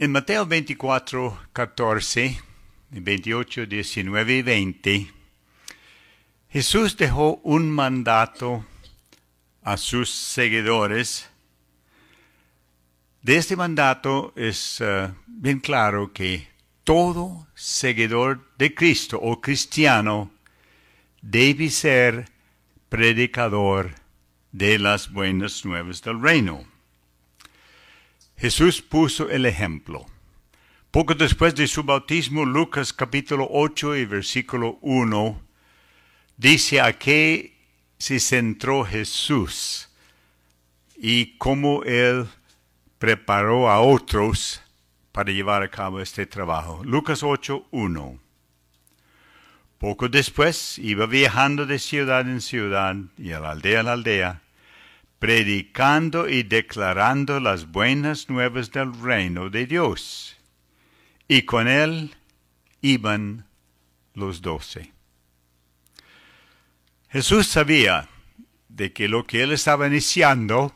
En Mateo 24, 14, 28, 19 y 20, Jesús dejó un mandato a sus seguidores. De este mandato es uh, bien claro que todo seguidor de Cristo o cristiano debe ser predicador de las buenas nuevas del reino. Jesús puso el ejemplo. Poco después de su bautismo, Lucas capítulo 8 y versículo 1 dice a qué se centró Jesús y cómo él preparó a otros para llevar a cabo este trabajo. Lucas 8, 1. Poco después iba viajando de ciudad en ciudad y de aldea en aldea, predicando y declarando las buenas nuevas del reino de Dios. Y con él iban los doce. Jesús sabía de que lo que él estaba iniciando,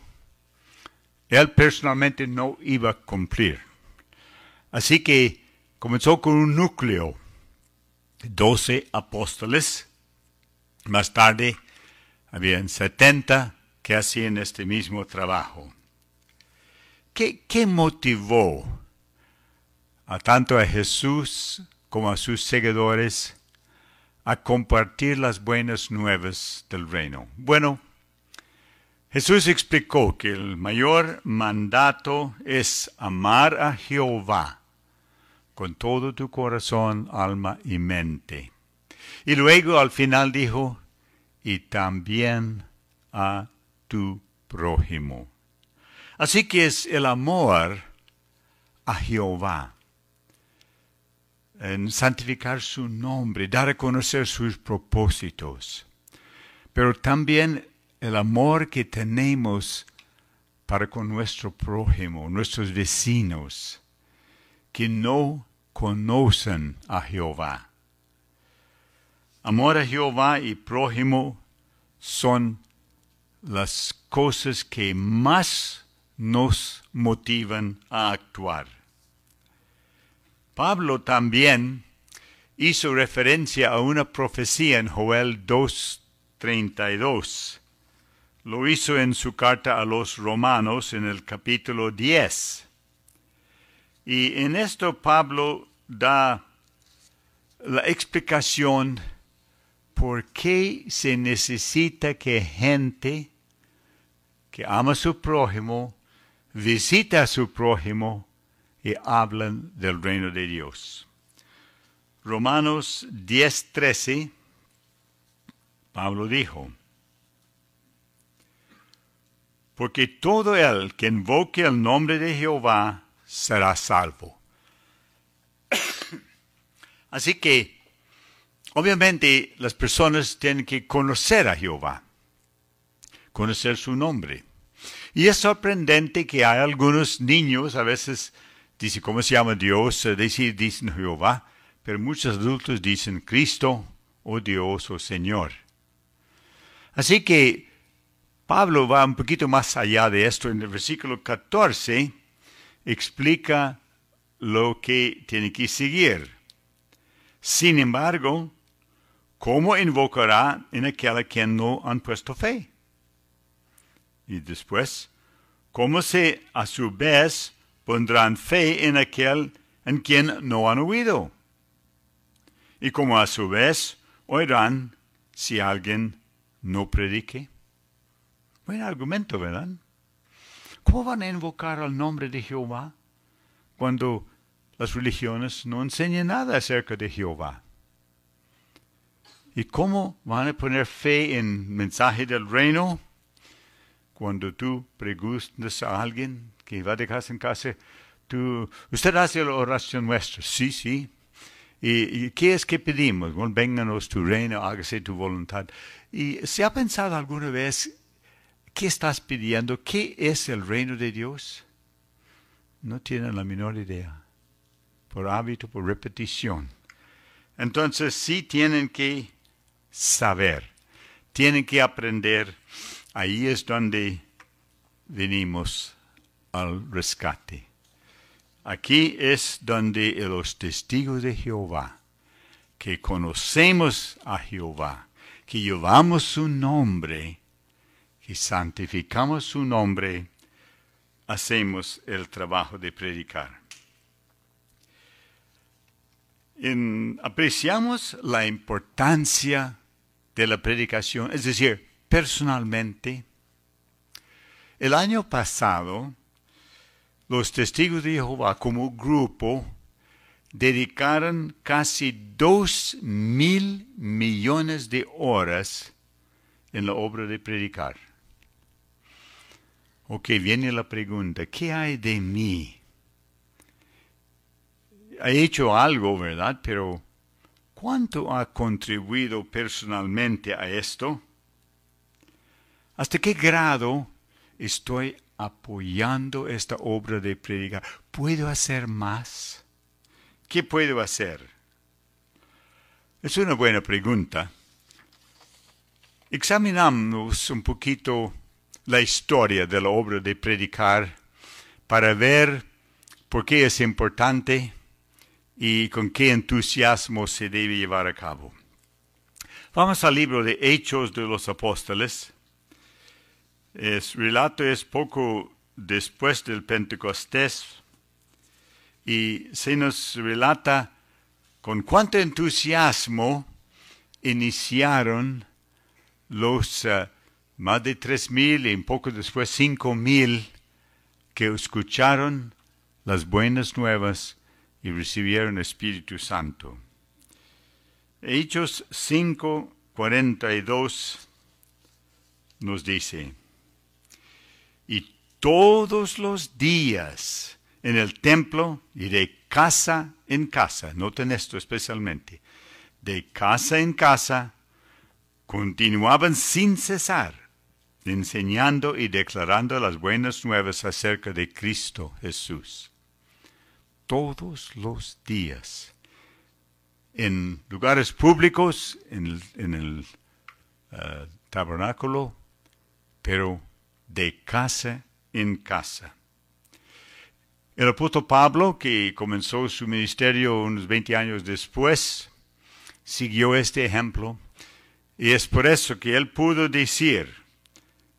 él personalmente no iba a cumplir. Así que comenzó con un núcleo, doce apóstoles. Más tarde habían setenta que hacían este mismo trabajo. ¿Qué, qué motivó a tanto a Jesús como a sus seguidores a compartir las buenas nuevas del reino. Bueno, Jesús explicó que el mayor mandato es amar a Jehová con todo tu corazón, alma y mente. Y luego al final dijo, y también a tu prójimo. Así que es el amor a Jehová en santificar su nombre, dar a conocer sus propósitos, pero también el amor que tenemos para con nuestro prójimo, nuestros vecinos, que no conocen a Jehová. Amor a Jehová y prójimo son las cosas que más nos motivan a actuar. Pablo también hizo referencia a una profecía en Joel 2.32. Lo hizo en su carta a los romanos en el capítulo 10. Y en esto Pablo da la explicación por qué se necesita que gente que ama a su prójimo visita a su prójimo y hablan del reino de Dios. Romanos 10:13, Pablo dijo, porque todo el que invoque el nombre de Jehová será salvo. Así que, obviamente, las personas tienen que conocer a Jehová, conocer su nombre. Y es sorprendente que hay algunos niños, a veces dice cómo se llama Dios, eh, dice, dicen Jehová, pero muchos adultos dicen Cristo o Dios o Señor. Así que Pablo va un poquito más allá de esto. En el versículo 14 explica lo que tiene que seguir. Sin embargo, ¿cómo invocará en aquel a quien no han puesto fe? Y después, ¿cómo se a su vez pondrán fe en aquel en quien no han oído. Y como a su vez oirán si alguien no predique. Buen argumento, ¿verdad? ¿Cómo van a invocar al nombre de Jehová cuando las religiones no enseñan nada acerca de Jehová? ¿Y cómo van a poner fe en mensaje del reino cuando tú preguntas a alguien que va de casa en casa, tú, usted hace la oración nuestra, sí, sí. ¿Y, qué es que pedimos? Bueno, vénganos tu reino, hágase tu voluntad. ¿Y se ha pensado alguna vez qué estás pidiendo? ¿Qué es el reino de Dios? No tienen la menor idea. Por hábito, por repetición. Entonces sí tienen que saber, tienen que aprender. Ahí es donde venimos al rescate. Aquí es donde los testigos de Jehová, que conocemos a Jehová, que llevamos su nombre, que santificamos su nombre, hacemos el trabajo de predicar. apreciamos la importancia de la predicación, es decir, personalmente. El año pasado, los testigos de Jehová como grupo dedicaron casi dos mil millones de horas en la obra de predicar. Ok, viene la pregunta, ¿qué hay de mí? He hecho algo, ¿verdad? Pero ¿cuánto ha contribuido personalmente a esto? ¿Hasta qué grado estoy apoyando esta obra de predicar? ¿Puedo hacer más? ¿Qué puedo hacer? Es una buena pregunta. Examinamos un poquito la historia de la obra de predicar para ver por qué es importante y con qué entusiasmo se debe llevar a cabo. Vamos al libro de Hechos de los Apóstoles. El relato es poco después del Pentecostés y se nos relata con cuánto entusiasmo iniciaron los uh, más de tres mil y un poco después cinco mil que escucharon las buenas nuevas y recibieron Espíritu Santo. Hechos 5, 42 nos dice, y todos los días en el templo y de casa en casa, noten esto especialmente, de casa en casa, continuaban sin cesar enseñando y declarando las buenas nuevas acerca de Cristo Jesús. Todos los días, en lugares públicos, en el, eh, tabernáculo, pero de casa en casa. El apóstol Pablo, que comenzó su ministerio unos 20 años después, siguió este ejemplo y es por eso que él pudo decir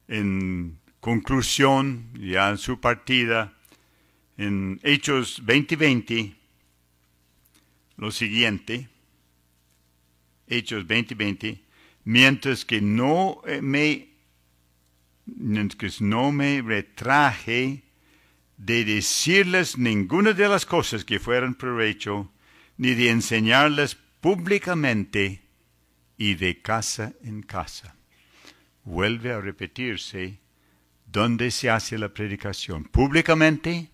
en conclusión, ya en su partida, en Hechos 20:20 lo siguiente, Hechos 20:20, mientras que no me mientras no me retraje de decirles ninguna de las cosas que fueran provecho, ni de enseñarles públicamente y de casa en casa. Vuelve a repetirse dónde se hace la predicación, públicamente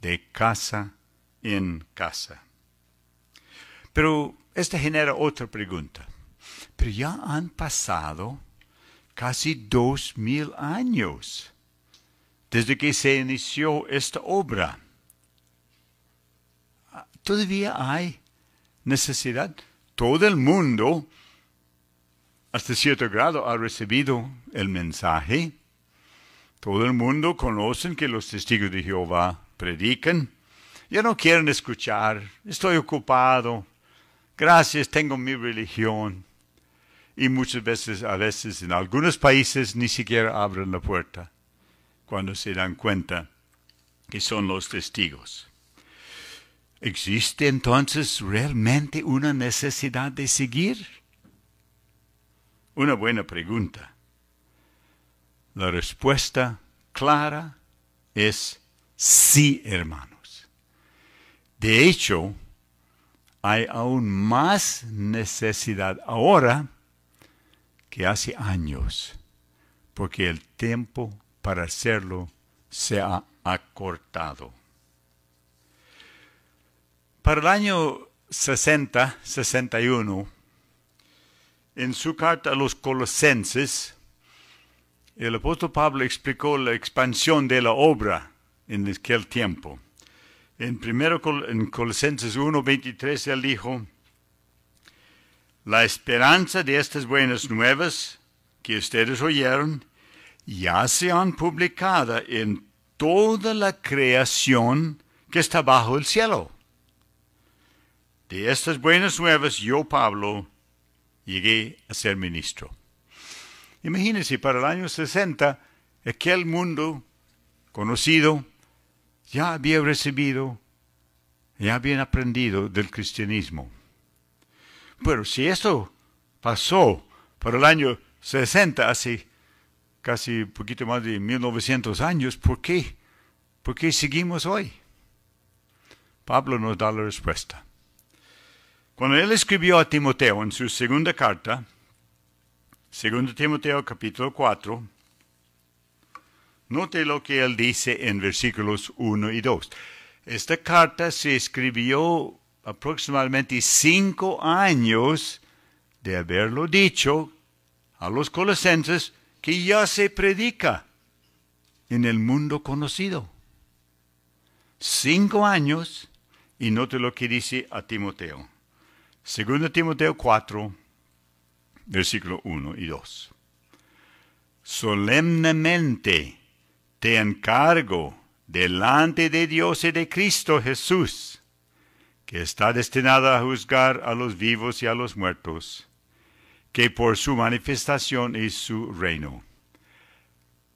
de casa en casa. Pero esta genera otra pregunta. Pero ya han pasado casi dos mil años desde que se inició esta obra. Todavía hay necesidad. Todo el mundo, hasta cierto grado, ha recibido el mensaje. Todo el mundo conoce que los testigos de Jehová predican, ya no quieren escuchar, estoy ocupado, gracias, tengo mi religión. Y muchas veces, a veces en algunos países ni siquiera abren la puerta cuando se dan cuenta que son los testigos. ¿Existe entonces realmente una necesidad de seguir? Una buena pregunta. La respuesta clara es Sí, hermanos. De hecho, hay aún más necesidad ahora que hace años, porque el tiempo para hacerlo se ha acortado. Para el año 60, 61, en su carta a los colosenses, el apóstol Pablo explicó la expansión de la obra en aquel tiempo. En primero en Colosenses 1:23 él dijo, la esperanza de estas buenas nuevas que ustedes oyeron ya se han publicado en toda la creación que está bajo el cielo. De estas buenas nuevas yo, Pablo, llegué a ser ministro. Imagínense, para el año 60, aquel mundo conocido ya había recibido, ya habían aprendido del cristianismo. Pero si esto pasó para el año 60, hace casi poquito más de 1900 años, ¿por qué? ¿Por qué seguimos hoy? Pablo nos da la respuesta. Cuando él escribió a Timoteo en su segunda carta, 2 Timoteo capítulo 4, note lo que él dice en versículos 1 y 2. Esta carta se escribió aproximadamente cinco años de haberlo dicho a los colosenses que ya se predica en el mundo conocido. Cinco años y note lo que dice a Timoteo. 2 Timoteo 4, versículo 1 y 2. Solemnemente te encargo delante de Dios y de Cristo Jesús, que está destinado a juzgar a los vivos y a los muertos, que por su manifestación y su reino.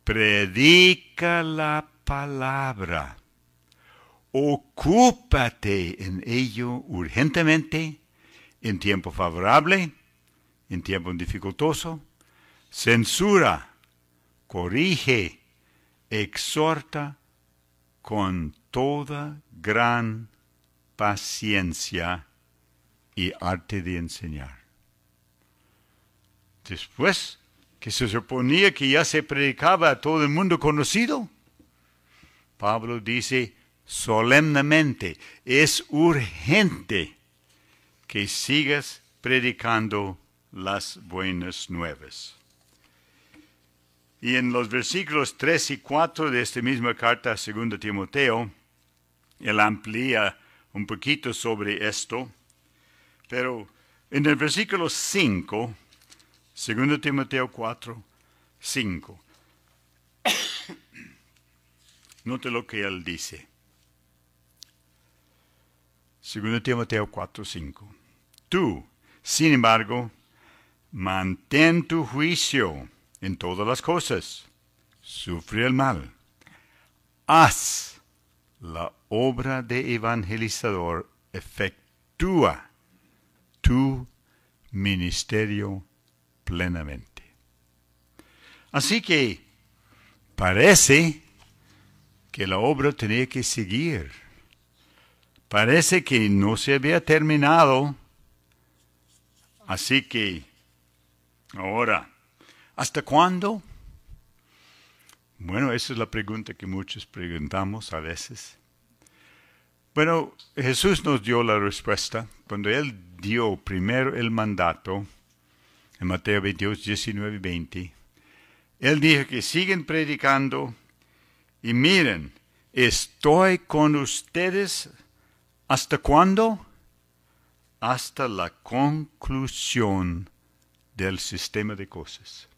Predica la palabra. Ocúpate en ello urgentemente en tiempo favorable, en tiempo dificultoso, censura, corrige, exhorta con toda gran paciencia y arte de enseñar. Después que se suponía que ya se predicaba a todo el mundo conocido, Pablo dice solemnemente, es urgente que sigas predicando las buenas nuevas. Y en los versículos 3 y 4 de esta misma carta a 2 Timoteo, él amplía un poquito sobre esto, pero en el versículo 5, 2 Timoteo 4, 5, note lo que él dice. 2 Timoteo 4, 5. Tú, sin embargo, mantén tu juicio en todas las cosas. Sufre el mal. Haz la obra de evangelizador. Efectúa tu ministerio plenamente. Así que parece que la obra tenía que seguir. Parece que no se había terminado Así que, ahora, ¿hasta cuándo? Bueno, esa es la pregunta que muchos preguntamos a veces. Bueno, Jesús nos dio la respuesta cuando Él dio primero el mandato en Mateo 22, 19 y 20. Él dijo que siguen predicando y miren, estoy con ustedes hasta cuándo? hasta la conclusión del sistema de cosas.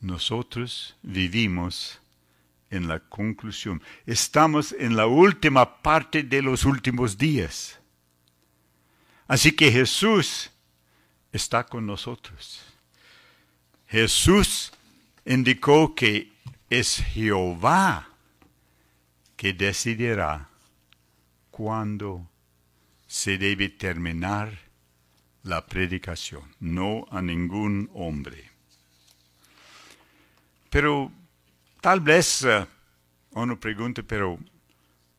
Nosotros vivimos en la conclusión. Estamos en la última parte de los últimos días. Así que Jesús está con nosotros. Jesús indicó que es Jehová que decidirá cuándo se debe terminar la predicación, no a ningún hombre. Pero tal vez uh, uno pregunte, pero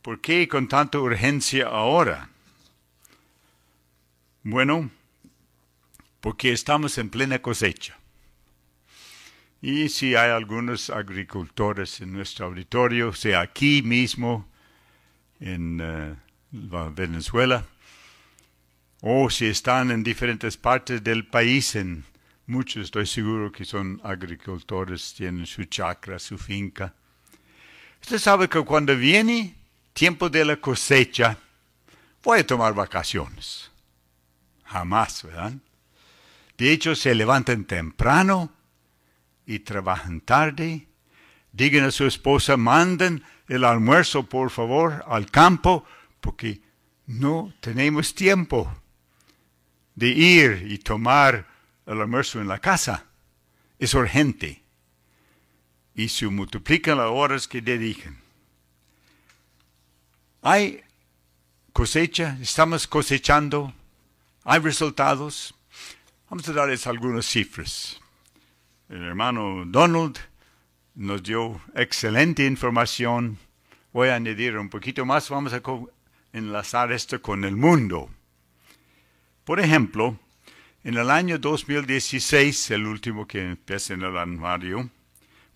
¿por qué con tanta urgencia ahora? Bueno, porque estamos en plena cosecha. Y si hay algunos agricultores en nuestro auditorio, sea aquí mismo en uh, Venezuela, o si están en diferentes partes del país, en muchos estoy seguro que son agricultores, tienen su chacra, su finca. Usted sabe que cuando viene tiempo de la cosecha, voy a tomar vacaciones. Jamás, ¿verdad? De hecho, se levantan temprano y trabajan tarde. Digan a su esposa, mandan el almuerzo, por favor, al campo, porque no tenemos tiempo de ir y tomar el almuerzo en la casa. Es urgente. Y se multiplican las horas que dedican. Hay cosecha, estamos cosechando, hay resultados. Vamos a darles algunas cifras. El hermano Donald nos dio excelente información. Voy a añadir un poquito más. Vamos a enlazar esto con el mundo. Por ejemplo, en el año 2016, el último que empieza en el anuario,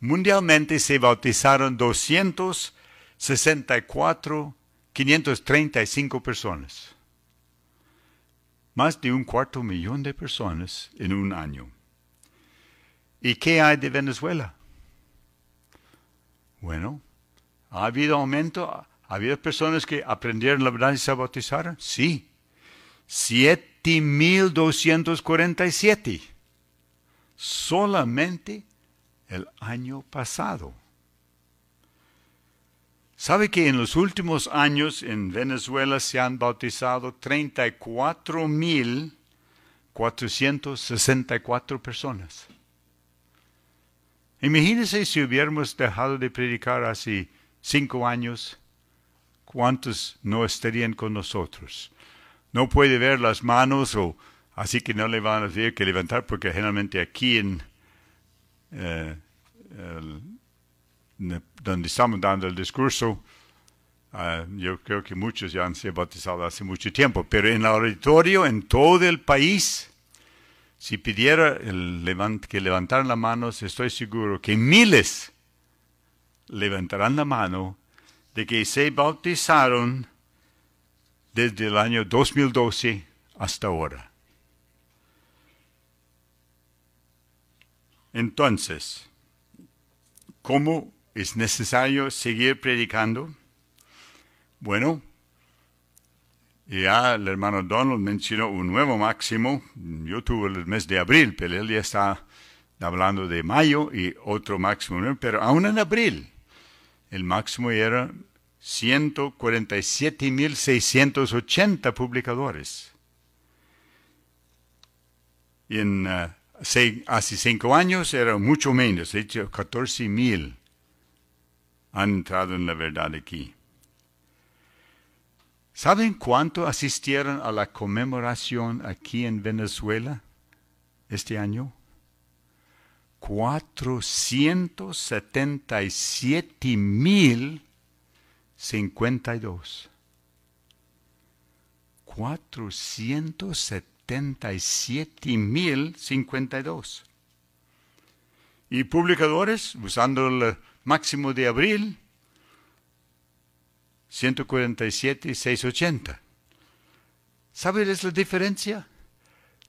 mundialmente se bautizaron 264, 535 personas. Más de un cuarto millón de personas en un año. ¿Y qué hay de Venezuela? Bueno, ¿ha habido aumento? ¿Ha habido personas que aprendieron la verdad y se bautizaron? Sí. 7.247. Solamente el año pasado. ¿Sabe que en los últimos años en Venezuela se han bautizado 34.464 personas? Imagínense si hubiéramos dejado de predicar hace cinco años, ¿cuántos no estarían con nosotros? No puede ver las manos o así que no le van a tener que levantar porque generalmente aquí en eh, donde estamos dando el discurso, ah, yo creo que muchos ya han sido bautizados hace mucho tiempo, pero en el auditorio, en todo el país, si pidiera que levantaran la mano, estoy seguro que miles levantarán la mano de que se bautizaron desde el año 2012 hasta ahora. Entonces, ¿cómo es necesario seguir predicando? Bueno, ya el hermano Donald mencionó un nuevo máximo. Yo tuve el mes de abril, pero él ya está hablando de mayo y otro máximo. Pero aún en abril, el máximo era 147.680 publicadores. Y en, uh, hace cinco años era mucho menos, de hecho 14.000 han entrado en la verdad aquí. ¿Saben cuánto asistieron a la conmemoración aquí en Venezuela este año? 477 mil 52. 477 mil 52. Y publicadores, usando el máximo de abril, 147 680. ¿Sabes la diferencia?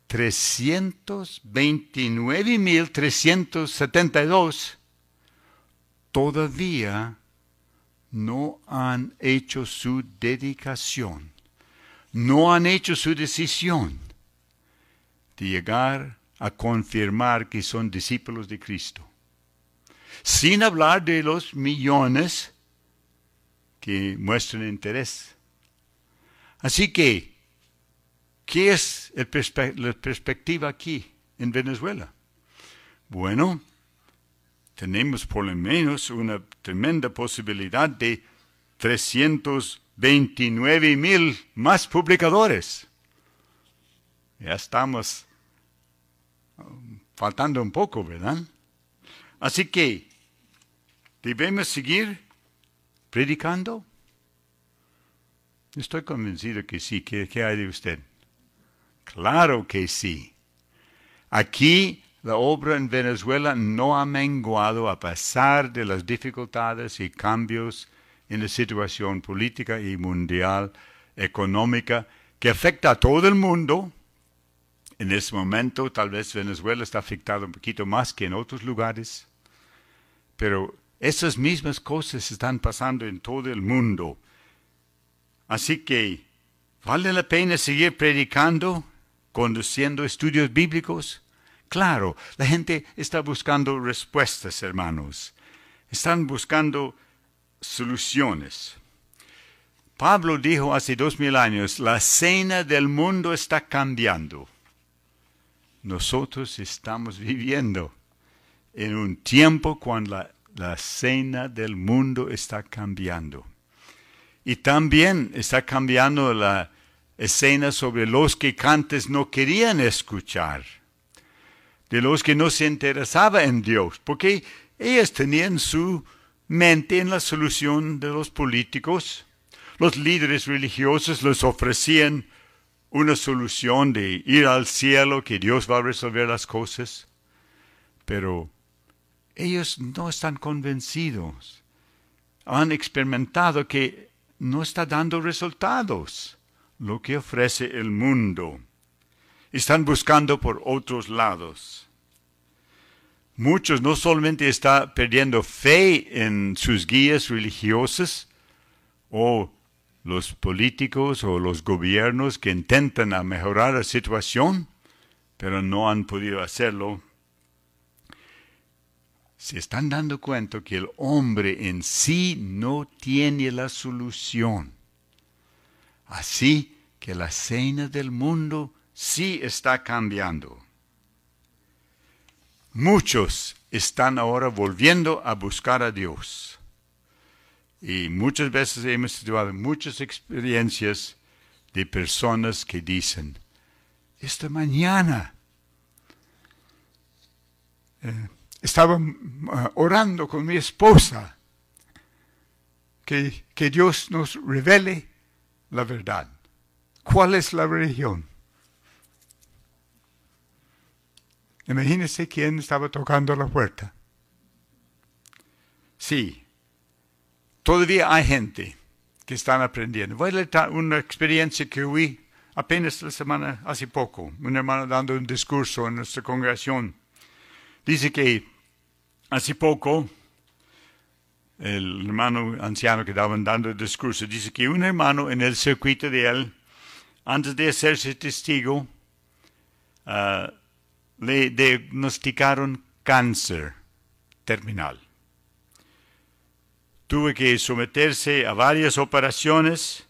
329.372 todavía no han hecho su dedicación, no han hecho su decisión de llegar a confirmar que son discípulos de Cristo. Sin hablar de los millones que muestren interés. Así que, ¿qué es la perspectiva aquí en Venezuela? Bueno, tenemos por lo menos una tremenda posibilidad de 329 mil más publicadores. Ya estamos um, faltando un poco, ¿verdad? Así que debemos seguir predicando? Estoy convencido que sí. ¿Qué, hay de usted? Claro que sí. Aquí la obra en Venezuela no ha menguado a pesar de las dificultades y cambios en la situación política y mundial, económica, que afecta a todo el mundo. En este momento tal vez Venezuela está afectado un poquito más que en otros lugares, pero esas mismas cosas están pasando en todo el mundo. Así que, ¿vale la pena seguir predicando, conduciendo estudios bíblicos? Claro, la gente está buscando respuestas, hermanos. Están buscando soluciones. Pablo dijo hace dos mil años, la cena del mundo está cambiando. Nosotros estamos viviendo en un tiempo cuando la, la cena del mundo está cambiando. Y también está cambiando la escena sobre los que antes no querían escuchar, de los que no se interesaban en Dios, porque ellos tenían su mente en la solución de los políticos. Los líderes religiosos les ofrecían una solución de ir al cielo, que Dios va a resolver las cosas. Pero ellos no están convencidos. Han experimentado que no está dando resultados lo que ofrece el mundo. Están buscando por otros lados. Muchos no solamente están perdiendo fe en sus guías religiosos o los políticos o los gobiernos que intentan mejorar la situación, pero no han podido hacerlo. Se están dando cuenta que el hombre en sí no tiene la solución. Así que la cena del mundo sí está cambiando. Muchos están ahora volviendo a buscar a Dios. Y muchas veces hemos estudiado muchas experiencias de personas que dicen, esta mañana eh, estaba uh, orando con mi esposa, que, que Dios nos revele la verdad. ¿Cuál es la religión? Imagínese quién estaba tocando la puerta. Sí, todavía hay gente que están aprendiendo. Voy a leer una experiencia que vi apenas la semana, hace poco, un hermano dando un discurso en nuestra congregación. Dice que hace poco, el hermano anciano que estaba dando el discurso, dice que un hermano en el circuito de él, antes de hacerse testigo, uh, le diagnosticaron cáncer terminal. Tuve que someterse a varias operaciones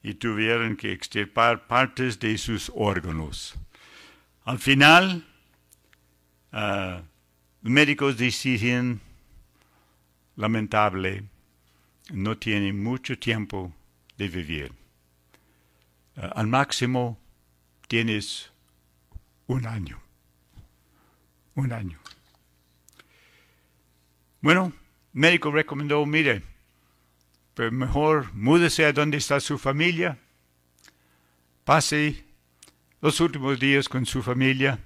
y tuvieron que extirpar partes de sus órganos. Al final, uh, médicos deciden, lamentable, no tiene mucho tiempo de vivir. Uh, al máximo tienes un año un año. Bueno, médico recomendó, mire, pero mejor múdese a donde está su familia, pase los últimos días con su familia,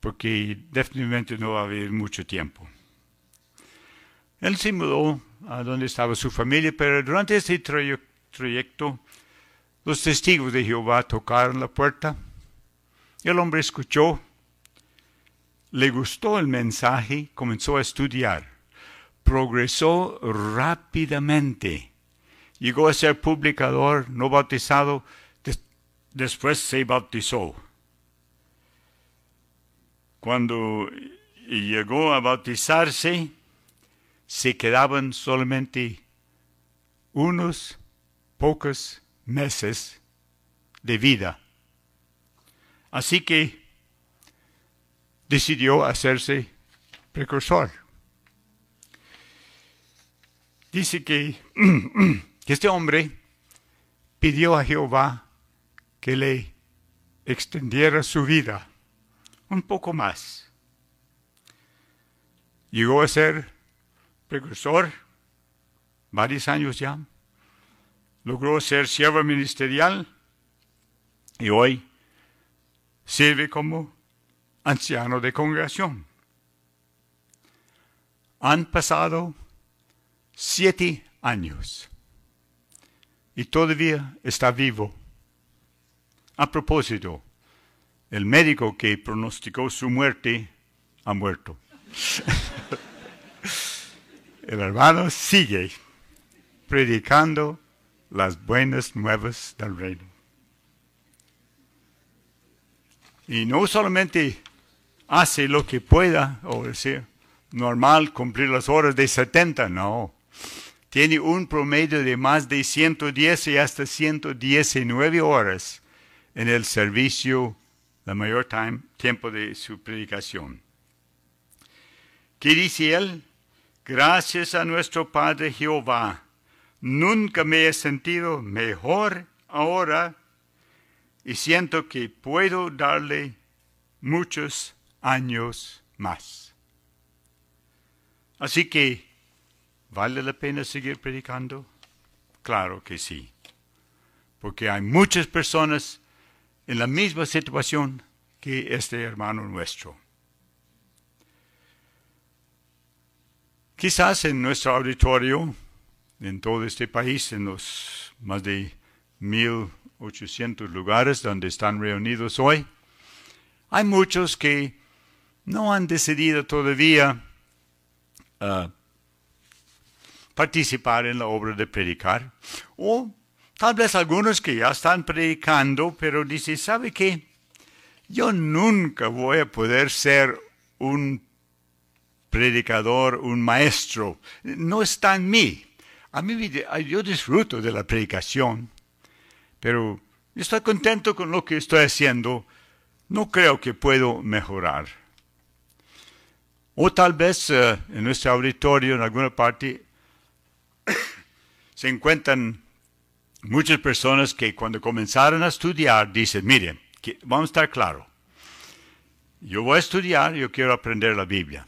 porque definitivamente no va a haber mucho tiempo. Él se mudó a donde estaba su familia, pero durante este trayecto los testigos de Jehová tocaron la puerta. El hombre escuchó le gustó el mensaje, comenzó a estudiar, progresó rápidamente, llegó a ser publicador, no bautizado, después se bautizó. Cuando llegó a bautizarse, se quedaban solamente unos pocos meses de vida. Así que decidió hacerse precursor. Dice que, este hombre pidió a Jehová que le extendiera su vida un poco más. Llegó a ser precursor varios años ya. Logró ser siervo ministerial y hoy sirve como anciano de congregación. Han pasado siete años y todavía está vivo. A propósito, el médico que pronosticó su muerte ha muerto. el hermano sigue predicando las buenas nuevas del reino. Y no solamente hace lo que pueda, o decir, normal cumplir las horas de 70, no. tiene un promedio de más de 110 y hasta 119 horas en el servicio, la mayor time, tiempo de su predicación. ¿Qué dice él? Gracias a nuestro Padre Jehová, nunca me he sentido mejor ahora y siento que puedo darle muchos años más. Así que, ¿vale la pena seguir predicando? Claro que sí, porque hay muchas personas en la misma situación que este hermano nuestro. Quizás en nuestro auditorio, en todo este país, en los más de 1.800 lugares donde están reunidos hoy, hay muchos que no han decidido todavía uh, participar en la obra de predicar, o tal vez algunos que ya están predicando, pero dicen, ¿sabe qué? Yo nunca voy a poder ser un predicador, un maestro. No está en mí. A mí yo disfruto de la predicación, pero estoy contento con lo que estoy haciendo. No creo que puedo mejorar. O tal vez uh, en nuestro auditorio, en alguna parte, se encuentran muchas personas que cuando comenzaron a estudiar dicen, miren, vamos a estar claros, yo voy a estudiar, yo quiero aprender la Biblia.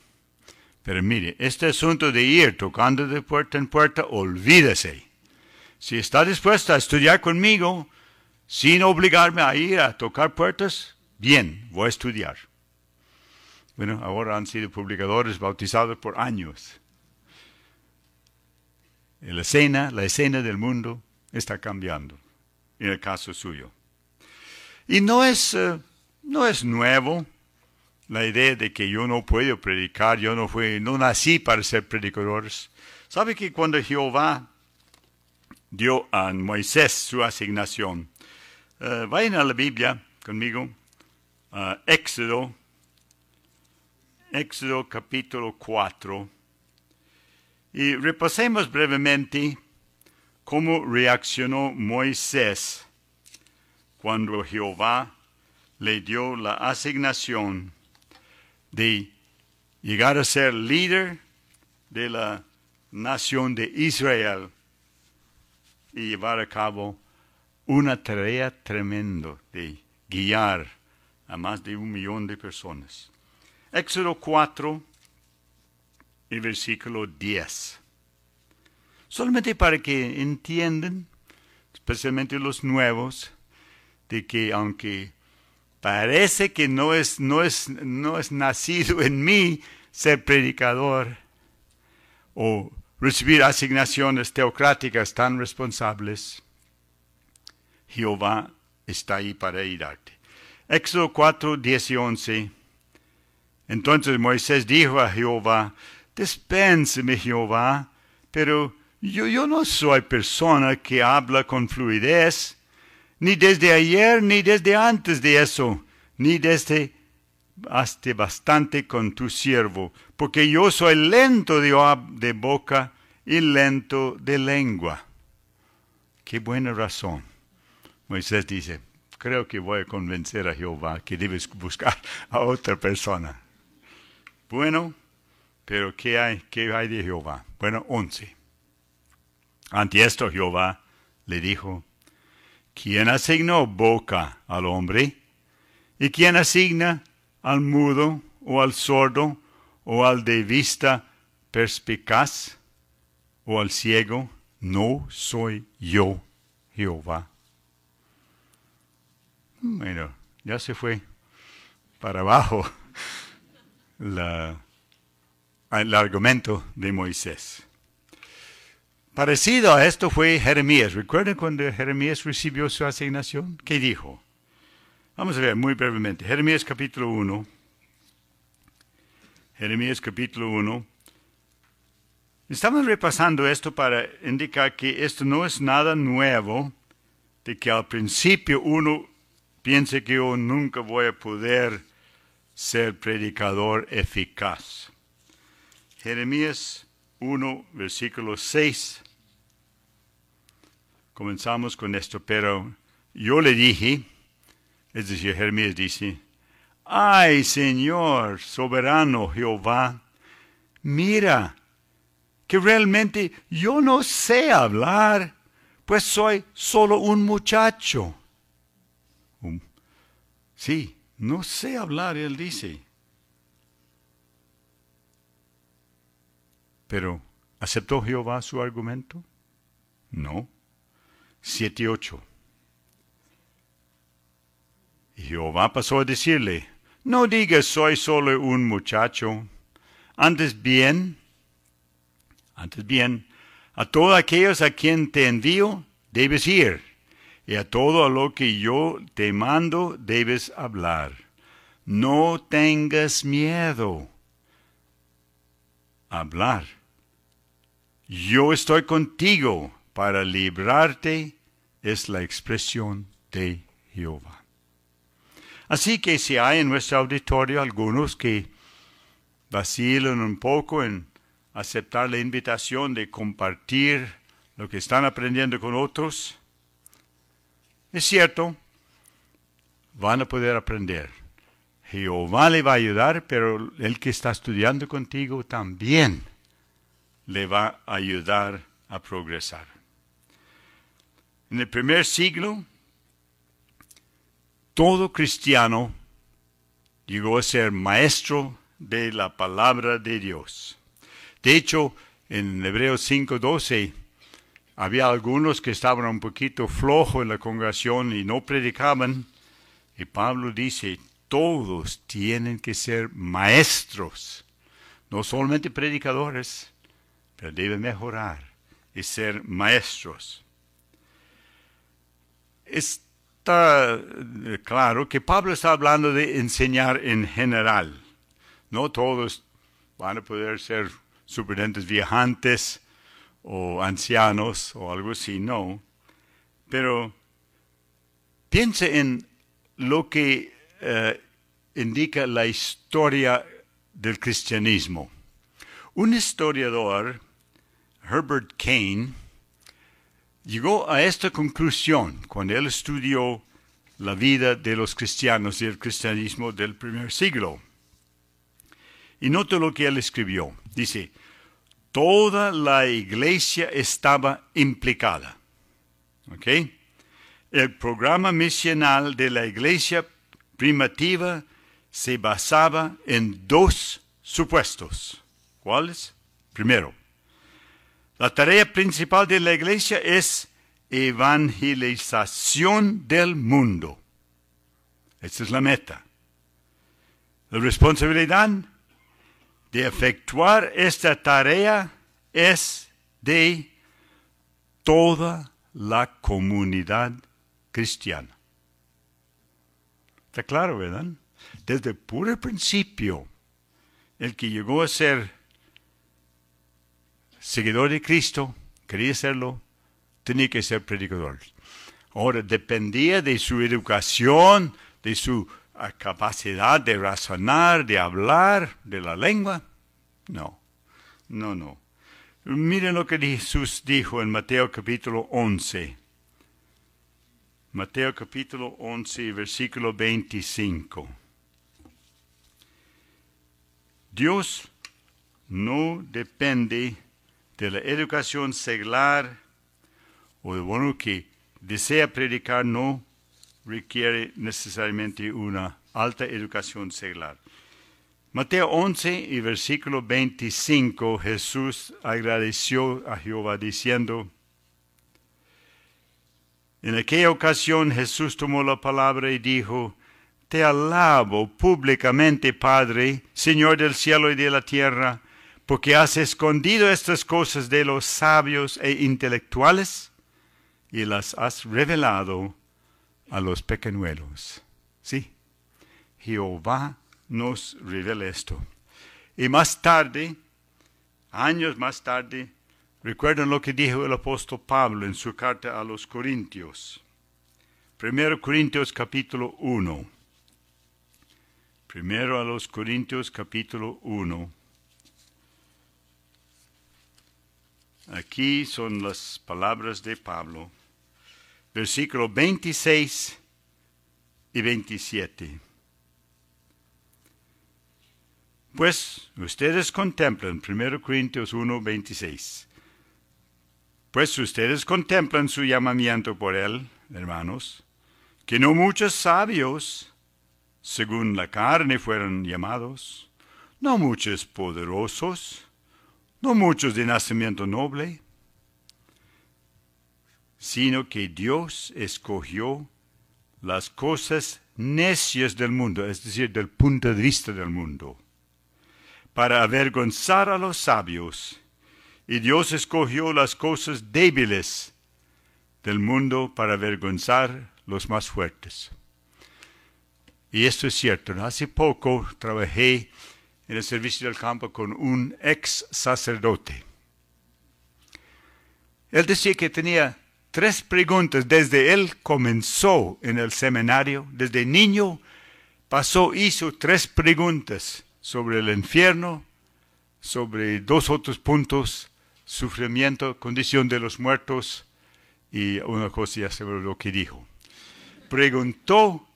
Pero mire, este asunto de ir tocando de puerta en puerta, olvídese. Si está dispuesta a estudiar conmigo, sin obligarme a ir a tocar puertas, bien, voy a estudiar. Bueno, ahora han sido publicadores bautizados por años. La escena, la escena del mundo está cambiando, en el caso suyo. Y no es, uh, no es nuevo la idea de que yo no puedo predicar, yo no fui, no nací para ser predicador. ¿Sabe que cuando Jehová dio a Moisés su asignación, uh, vayan a la Biblia conmigo, uh, Éxodo, Éxodo capítulo 4, y repasemos brevemente cómo reaccionó Moisés cuando Jehová le dio la asignación de llegar a ser líder de la nación de Israel y llevar a cabo una tarea tremenda de guiar a más de un millón de personas. Éxodo 4 y versículo 10. Solamente para que entiendan, especialmente los nuevos, de que aunque Parece que no es, no es, no es nacido en mí ser predicador o recibir asignaciones teocráticas tan responsables. Jehová está ahí para ayudarte. Éxodo 4, 10 y 11. Entonces Moisés dijo a Jehová, dispénseme Jehová, pero yo, yo no soy persona que habla con fluidez ni desde ayer, ni desde antes de eso, ni desde hasta bastante con tu siervo, porque yo soy lento de, de boca y lento de lengua. Qué buena razón. Moisés dice, creo que voy a convencer a Jehová que debes buscar a otra persona. Bueno, pero ¿qué hay, qué hay de Jehová? Bueno, once. Ante esto Jehová le dijo, ¿Quién asignó boca al hombre? ¿Y quién asigna al mudo o al sordo o al de vista perspicaz o al ciego? No soy yo, Jehová. Bueno, ya se fue para abajo la, el argumento de Moisés. Parecido a esto fue Jeremías. ¿Recuerdan cuando Jeremías recibió su asignación? ¿Qué dijo? Vamos a ver muy brevemente. Jeremías capítulo 1. Jeremías capítulo 1. Estamos repasando esto para indicar que esto no es nada nuevo, de que al principio uno piense que yo nunca voy a poder ser predicador eficaz. Jeremías 1, versículo 6 comenzamos con esto, pero yo le dije, es decir, Jeremías dice, ay Señor, soberano Jehová, mira, que realmente yo no sé hablar, pues soy solo un muchacho. Sí, no sé hablar, él dice. Pero, ¿aceptó Jehová su argumento? No. Siete y ocho. Y Jehová pasó a decirle, no digas soy solo un muchacho, antes bien, antes bien, a todos aquellos a quien te envío, debes ir, y a todo lo que yo te mando, debes hablar. No tengas miedo. Hablar. Yo estoy contigo para librarte, es la expresión de Jehová. Así que si hay en nuestro auditorio algunos que vacilan un poco en aceptar la invitación de compartir lo que están aprendiendo con otros, es cierto, van a poder aprender. Jehová le va a ayudar, pero el que está estudiando contigo también le va a ayudar a progresar. En el primer siglo, todo cristiano llegó a ser maestro de la palabra de Dios. De hecho, en Hebreos 5:12 había algunos que estaban un poquito flojos en la congregación y no predicaban. Y Pablo dice, todos tienen que ser maestros, no solamente predicadores, pero deben mejorar y ser maestros. Está eh, claro que Pablo está hablando de enseñar en general. No todos van a poder ser superintendentes viajantes o ancianos o algo así, no. Pero piense en lo que eh, indica la historia del cristianismo. Un historiador, Herbert Kane, llegó a esta conclusión cuando él estudió la vida de los cristianos y el cristianismo del primer siglo. Y note lo que él escribió. Dice, toda la iglesia estaba implicada. ¿Ok? El programa misional de la iglesia primitiva se basaba en dos supuestos. ¿Cuáles? Primero, la tarea principal de la iglesia es evangelización del mundo. Esta es la meta. La responsabilidad de efectuar esta tarea es de toda la comunidad cristiana. Está claro, ¿verdad? Desde el puro principio, el que llegó a ser seguidor de Cristo, quería serlo, tenía que ser predicador. Ahora, dependía de su educación, de su capacidad de razonar, de hablar, de la lengua. No, no, no. Miren lo que Jesús dijo en Mateo capítulo 11. Mateo capítulo 11, versículo 25. Dios no depende de la educación seglar o de uno que desea predicar no requiere necesariamente una alta educación seglar. Mateo 11 y versículo 25 Jesús agradeció a Jehová diciendo, en aquella ocasión Jesús tomó la palabra y dijo, Te alabo públicamente, Padre, Señor del cielo y de la tierra, porque has escondido estas cosas de los sabios e intelectuales y las has revelado a los pequeñuelos. Sí, Jehová nos revela esto. Y más tarde, años más tarde, recuerden lo que dijo el apóstol Pablo en su carta a los Corintios. Primero Corintios capítulo 1. Primero a los Corintios capítulo 1. Aquí son las palabras de Pablo. Versículo 26 y 27. Pues ustedes contemplan, 1 Corintios 1, 26. Pues ustedes contemplan su llamamiento por él, hermanos, que no muchos sabios, según la carne, fueron llamados, no muchos poderosos, no muchos de nacimiento noble, sino que Dios escogió las cosas necias del mundo, es decir, del punto de vista del mundo, para avergonzar a los sabios, y Dios escogió las cosas débiles del mundo para avergonzar los más fuertes. Y esto es cierto. Hace poco trabajé en el servicio del campo con un ex sacerdote. Él decía que tenía tres preguntas desde él comenzó en el seminario, desde niño pasó, hizo tres preguntas sobre el infierno, sobre dos otros puntos, sufrimiento, condición de los muertos y una cosa ya sobre lo que dijo. Preguntó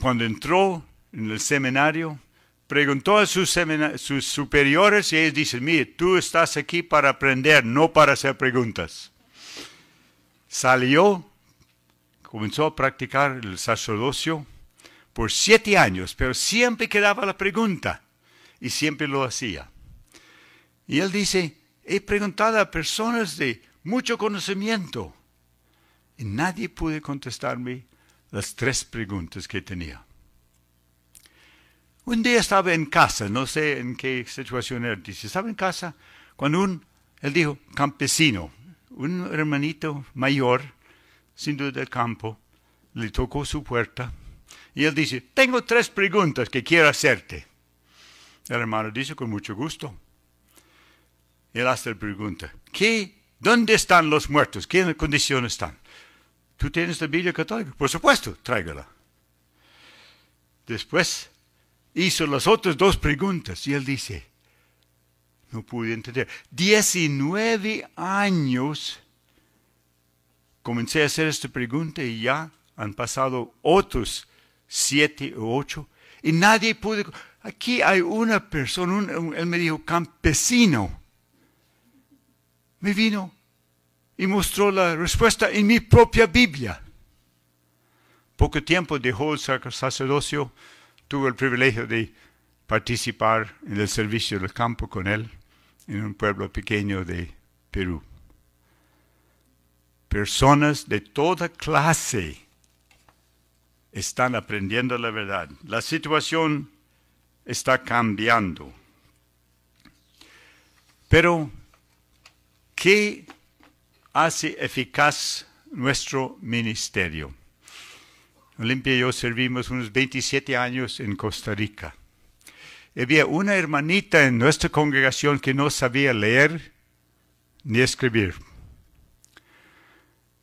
cuando entró en el seminario, preguntó a sus, superiores y ellos dicen, mire, tú estás aquí para aprender, no para hacer preguntas. Salió, comenzó a practicar el sacerdocio por siete años, pero siempre quedaba la pregunta y siempre lo hacía. Y él dice, he preguntado a personas de mucho conocimiento y nadie pudo contestarme las tres preguntas que tenía. Un día estaba en casa, no sé en qué situación era, dice, estaba en casa cuando un, él dijo, campesino, un hermanito mayor, sin duda del campo, le tocó su puerta y él dice, tengo tres preguntas que quiero hacerte. El hermano dice, con mucho gusto. Él hace la pregunta, ¿qué, ¿dónde están los muertos? ¿Qué condición están? ¿Tú tienes la Biblia católica? Por supuesto, tráigala. Después hizo las otras dos preguntas y él dice, no pude entender. Diecinueve años comencé a hacer esta pregunta y ya han pasado otros siete o ocho y nadie pudo. Aquí hay una persona, él me dijo campesino. Me vino y mostró la respuesta en mi propia Biblia. Poco tiempo dejó el sacerdocio, tuve el privilegio de participar en el servicio del campo con él en un pueblo pequeño de Perú. Personas de toda clase están aprendiendo la verdad. La situación está cambiando. Pero, ¿qué hace eficaz nuestro ministerio? Olimpia y yo servimos unos 27 años en Costa Rica. Había una hermanita en nuestra congregación que no sabía leer ni escribir.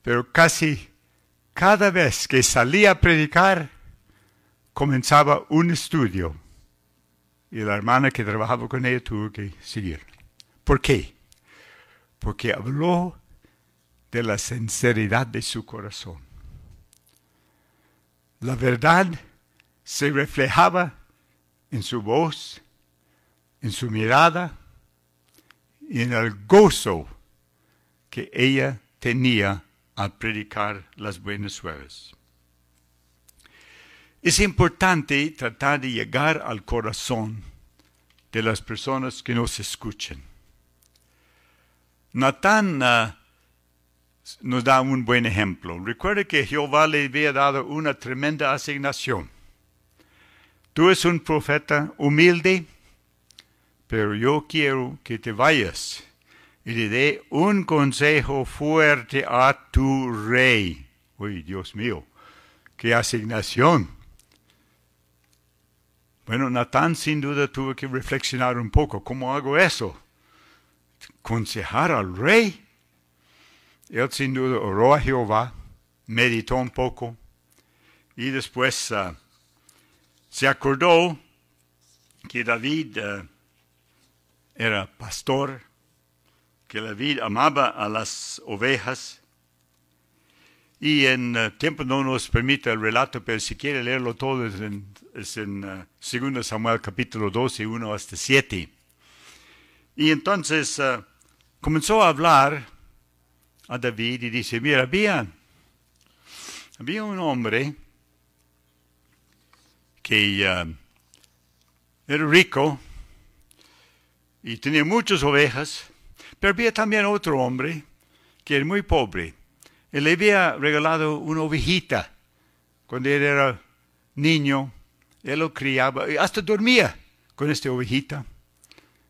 Pero casi cada vez que salía a predicar, comenzaba un estudio. Y la hermana que trabajaba con ella tuvo que seguir. ¿Por qué? Porque habló de la sinceridad de su corazón. La verdad se reflejaba en su voz, en su mirada y en el gozo que ella tenía al predicar las buenas nuevas. Es importante tratar de llegar al corazón de las personas que nos escuchen. Natán ah, nos da un buen ejemplo. Recuerde que Jehová le había dado una tremenda asignación. Tú eres un profeta humilde, pero yo quiero que te vayas y le dé un consejo fuerte a tu rey. Uy, Dios mío, qué asignación. Bueno, Natán sin duda tuvo que reflexionar un poco. ¿Cómo hago eso? ¿Consejar al rey? Él sin duda oró a Jehová, meditó un poco y después ah, se acordó que David ah, era pastor, que David amaba a las ovejas Y en uh, tiempo no nos permite el relato, pero si quiere leerlo todo es en, es en uh, 2 Samuel capítulo 12, 1 hasta 7. Y entonces comenzó a hablar a David y dice, mira, había, había un hombre que uh, era rico y tenía muchas ovejas, pero había también otro hombre que era muy pobre. Él le había regalado una ovejita cuando él era niño. Él lo criaba y hasta dormía con esta ovejita.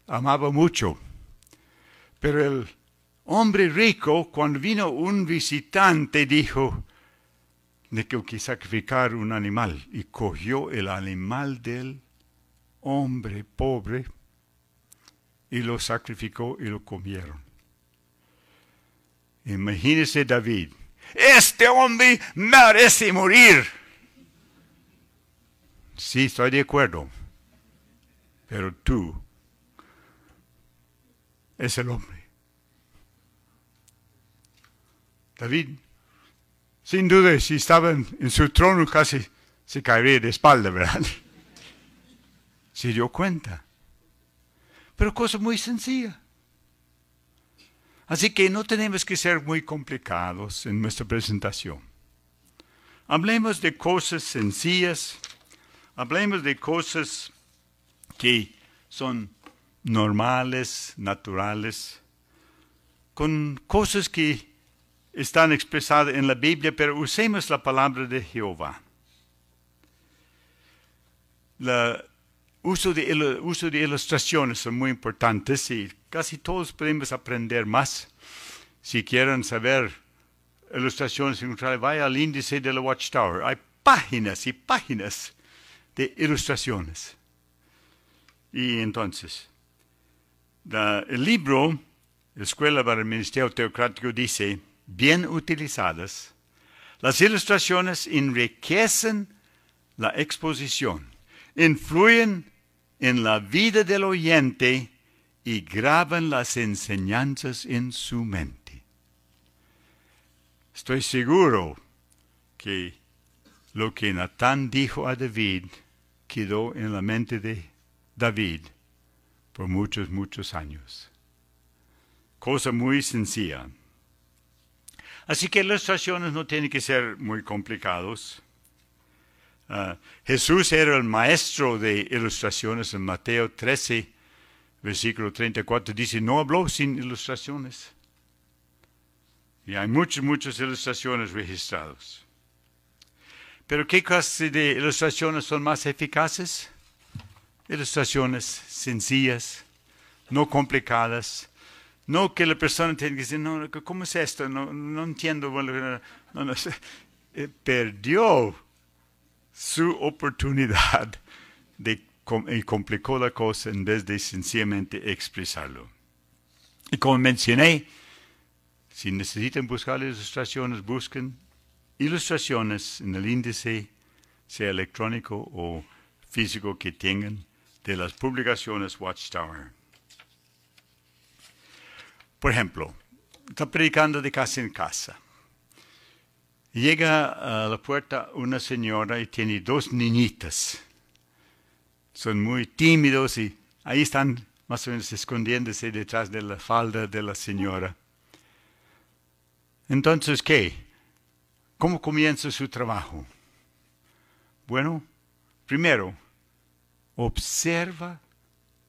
Amaba mucho. Pero el hombre rico, cuando vino un visitante, dijo, tengo que sacrificar un animal. Y cogió el animal del hombre pobre y lo sacrificó y lo comieron. Imagínese David, este hombre merece morir. Sí, estoy de acuerdo, pero tú es el hombre. David, sin duda, si estaba en, su trono casi se caería de espalda, ¿verdad? Se dio cuenta. Pero cosa muy sencilla. Así que no tenemos que ser muy complicados en nuestra presentación. Hablemos de cosas sencillas, hablemos de cosas que son normales, naturales, con cosas que están expresadas en la Biblia, pero usemos la palabra de Jehová. El uso de, uso de ilustraciones son muy importantes y casi todos podemos aprender más. Si quieren saber ilustraciones, vaya al índice de la Watchtower. Hay páginas y páginas de ilustraciones. Y entonces, el libro, Escuela para el Ministerio Teocrático, dice, bien utilizadas, las ilustraciones enriquecen la exposición, influyen en la vida del oyente y graban las enseñanzas en su mente. Estoy seguro que lo que Natán dijo a David quedó en la mente de David por muchos, muchos años. Cosa muy sencilla. Así que las ilustraciones no tienen que ser muy complicados. Uh, Jesús era el maestro de ilustraciones en Mateo 13, versículo 34 dice, no habló sin ilustraciones. Y hay muchas, muchas ilustraciones registradas. Pero ¿qué clase de ilustraciones son más eficaces? Ilustraciones sencillas, no complicadas. No que la persona tenga que decir, no, ¿cómo es esto? No, no entiendo. Bueno, no, no, eh, perdió su oportunidad de y complicó la cosa en vez de sencillamente expresarlo. Y como mencioné, si necesitan buscar ilustraciones, busquen ilustraciones en el índice, sea electrónico o físico que tengan, de las publicaciones Watchtower. Por ejemplo, está predicando de casa en casa. Llega a la puerta una señora y tiene dos niñitas son muy tímidos y ahí están más o menos escondiéndose detrás de la falda de la señora. Entonces, ¿qué? ¿Cómo comienza su trabajo? Bueno, primero, observa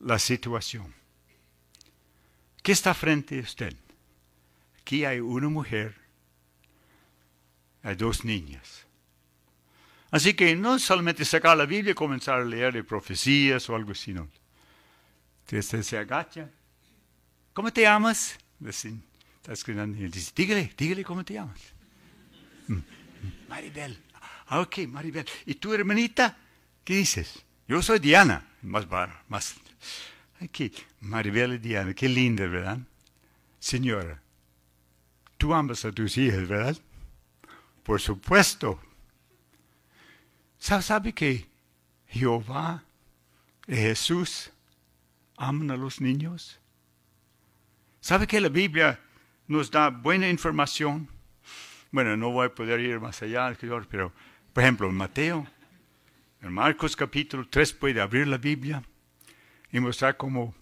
la situación. ¿Qué está frente a usted? Aquí hay una mujer, hay dos niñas. Así que no solamente sacar la Biblia y comenzar a leer de profecías o algo así, no. Entonces se agacha. ¿Cómo te llamas? está escribiendo y dice, dígale, dígale cómo te llamas. Mm, mm, Maribel. Ah, ok, Maribel. ¿Y tu hermanita? ¿Qué dices? Yo soy Diana. Más más. Aquí, Maribel y Diana. Qué linda, ¿verdad? Señora, tú amas a tus hijas, ¿verdad? Por supuesto. ¿Sabe que Jehová y Jesús aman a los niños? ¿Sabe que la Biblia nos da buena información? Bueno, no voy a poder ir más allá, pero por ejemplo, en Mateo, en Marcos capítulo 3 puede abrir la Biblia y mostrar cómo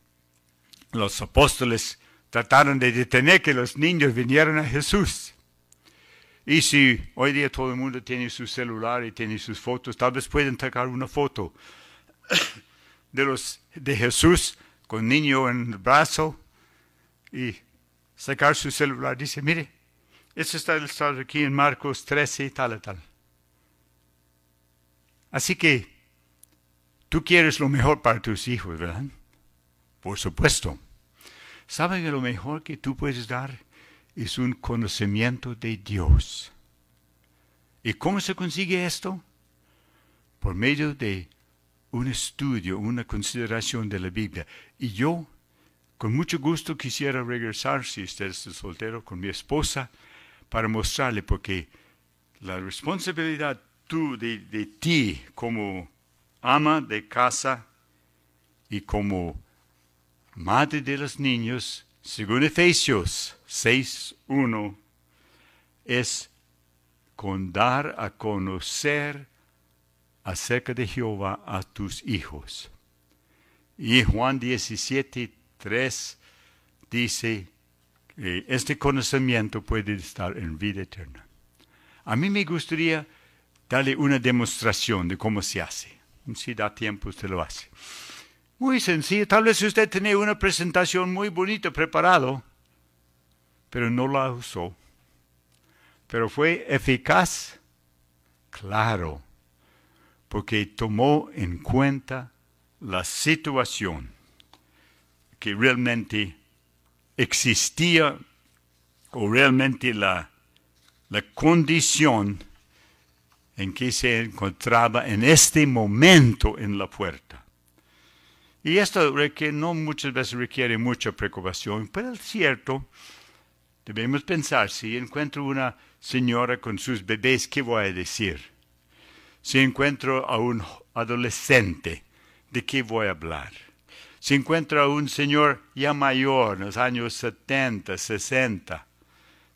los apóstoles trataron de detener que los niños vinieran a Jesús. Y si hoy día todo el mundo tiene su celular y tiene sus fotos, tal vez pueden sacar una foto de, los, de Jesús con niño en el brazo y sacar su celular. Dice, mire, eso está aquí en Marcos 13 y tal y tal. Así que tú quieres lo mejor para tus hijos, ¿verdad? Por supuesto. ¿Saben que lo mejor que tú puedes dar es un conocimiento de Dios? ¿Y cómo se consigue esto? Por medio de un estudio, una consideración de la Biblia. Y yo, con mucho gusto, quisiera regresar, si usted es soltero, con mi esposa, para mostrarle, porque la responsabilidad tú, de, de ti como ama de casa y como madre de los niños, según Efesios 6.1, es con dar a conocer acerca de Jehová a tus hijos. Y Juan 17.3 dice que este conocimiento puede estar en vida eterna. A mí me gustaría darle una demostración de cómo se hace. Si da tiempo, usted lo hace. Muy sencillo. Tal vez usted tenía una presentación muy bonita preparado, pero no la usó. Pero fue eficaz, claro, porque tomó en cuenta la situación que realmente existía o realmente la, la condición en que se encontraba en este momento en la puerta. Y esto que no muchas veces requiere mucha preocupación, pero es cierto, debemos pensar, si encuentro una señora con sus bebés, ¿qué voy a decir? Si encuentro a un adolescente, ¿de qué voy a hablar? Si encuentro a un señor ya mayor, en los años 70, 60,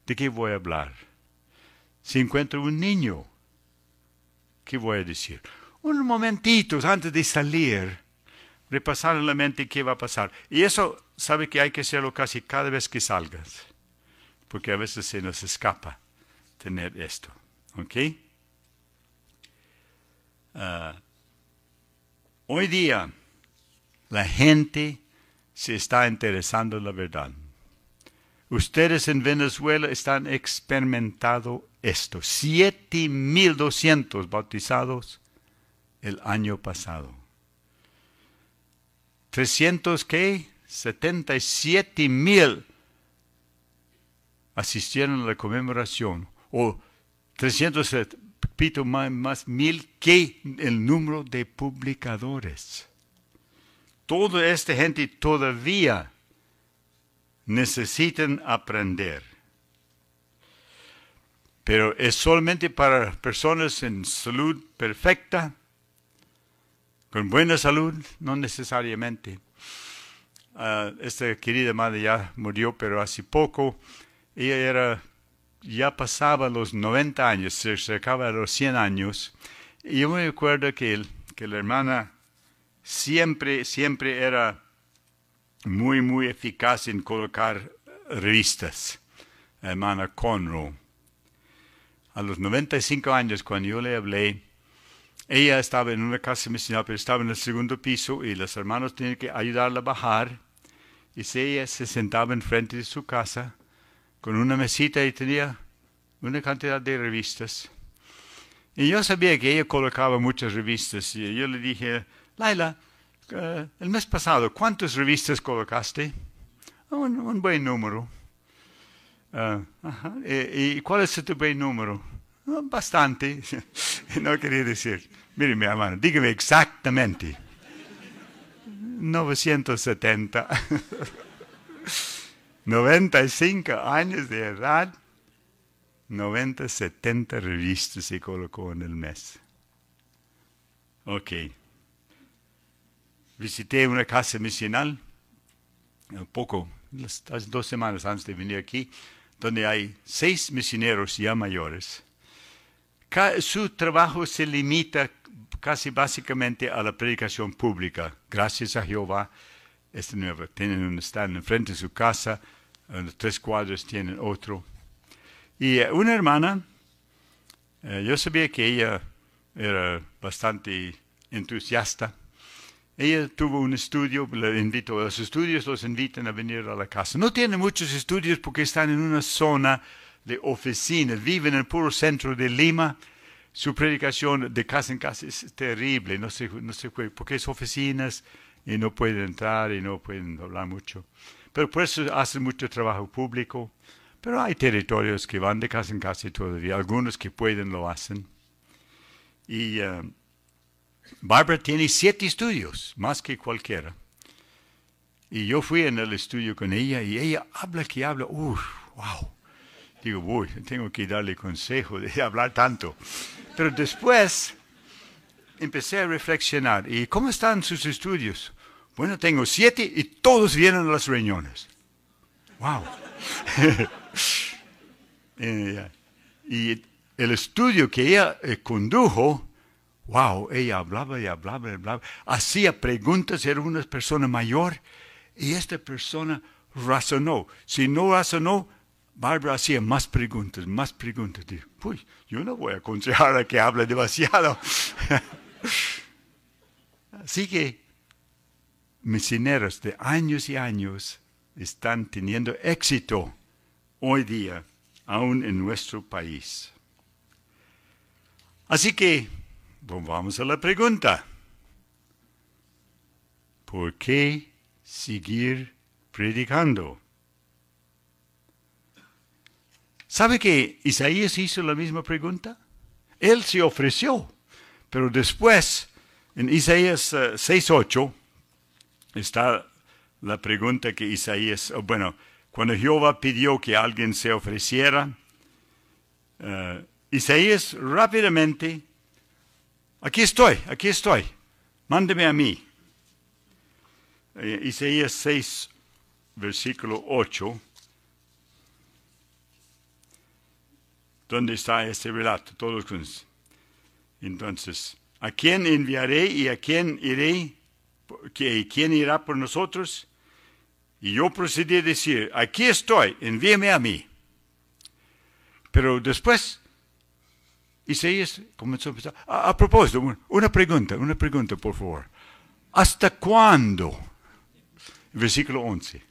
¿de qué voy a hablar? Si encuentro un niño, ¿qué voy a decir? Un momentito antes de salir, repasar en la mente qué va a pasar. Y eso sabe que hay que hacerlo casi cada vez que salgas, porque a veces se nos escapa tener esto. ¿Ok? Ah, hoy día la gente se está interesando en la verdad. Ustedes en Venezuela están experimentando esto. 7.200 bautizados el año pasado. 300 qué? 77 mil asistieron a la conmemoración. O 300, repito, más, más mil que el número de publicadores. Toda esta gente todavía necesitan aprender. Pero es solamente para personas en salud perfecta con buena salud, no necesariamente. Ah, esta querida madre ya murió, pero hace poco. Ella era, ya pasaba los 90 años, se acercaba a los 100 años. Y yo me acuerdo que, que la hermana siempre, siempre era muy, muy eficaz en colocar revistas. La hermana Conroe. A los 95 años, cuando yo le hablé, ella estaba en una casa misional, pero estaba en el segundo piso y los hermanos tenían que ayudarla a bajar. Y ella se sentaba enfrente de su casa con una mesita y tenía una cantidad de revistas. Y yo sabía que ella colocaba muchas revistas. Y yo le dije, Laila, eh, el mes pasado, ¿cuántas revistas colocaste? un, buen número. Ah, ¿Y, cuál es tu buen número? Ah, bastante. no quería decir. Mire, mi hermano, dígame exactamente. 970. 95 años de edad. 90, 70 revistas se colocó en el mes. Ok. Visité una casa misional, poco, dos semanas antes de venir aquí. Donde hay seis misioneros ya mayores, su trabajo se limita casi básicamente a la predicación pública. Gracias a Jehová, este nuevo, tienen un stand enfrente de su casa, en los tres cuadros tienen otro. Y eh, una hermana, eh, yo sabía que ella era bastante entusiasta. Ella tuvo un estudio, invito los estudios, los invitan a venir a la casa. No tiene muchos estudios porque están en una zona de oficinas, viven en el puro centro de Lima. Su predicación de casa en casa es terrible, no sé, no sé porque es oficinas y no pueden entrar y no pueden hablar mucho. Pero por eso hacen mucho trabajo público. Pero hay territorios que van de casa en casa todavía, algunos que pueden lo hacen. Y uh, Barbara tiene siete estudios, más que cualquiera. Y yo fui en el estudio con ella y ella habla que habla, uff, wow. Digo, uy, tengo que darle consejo de hablar tanto. Pero después empecé a reflexionar. ¿Y cómo están sus estudios? Bueno, tengo siete y todos vienen a las reuniones. ¡Wow! Eh, y el estudio que ella eh, condujo, wow, ella hablaba y hablaba y hablaba, hacía preguntas, era una persona mayor y esta persona razonó. Si no razonó, Barbara hacía más preguntas, más preguntas. Dijo, uy, yo no voy a aconsejar a que hable demasiado. Así que misioneros de años y años están teniendo éxito hoy día, aún en nuestro país. Así que, vamos a la pregunta. ¿Por qué seguir predicando? ¿Sabe que Isaías hizo la misma pregunta? Él se ofreció, pero después, en Isaías 6.8, eh, está la pregunta que Isaías, bueno, cuando Jehová pidió que alguien se ofreciera, uh, Isaías rápidamente, aquí estoy, aquí estoy, mándeme a mí. Uh, Isaías 6, versículo 8. ¿Dónde está este relato? Todos Entonces, ¿a quién enviaré y a quién iré? ¿Quién irá por nosotros? Y yo procedí a decir, aquí estoy, envíeme a mí. Pero después, Isaías comenzó a pensar, a, propósito, una pregunta, una pregunta, por favor. ¿Hasta cuándo? Versículo 11.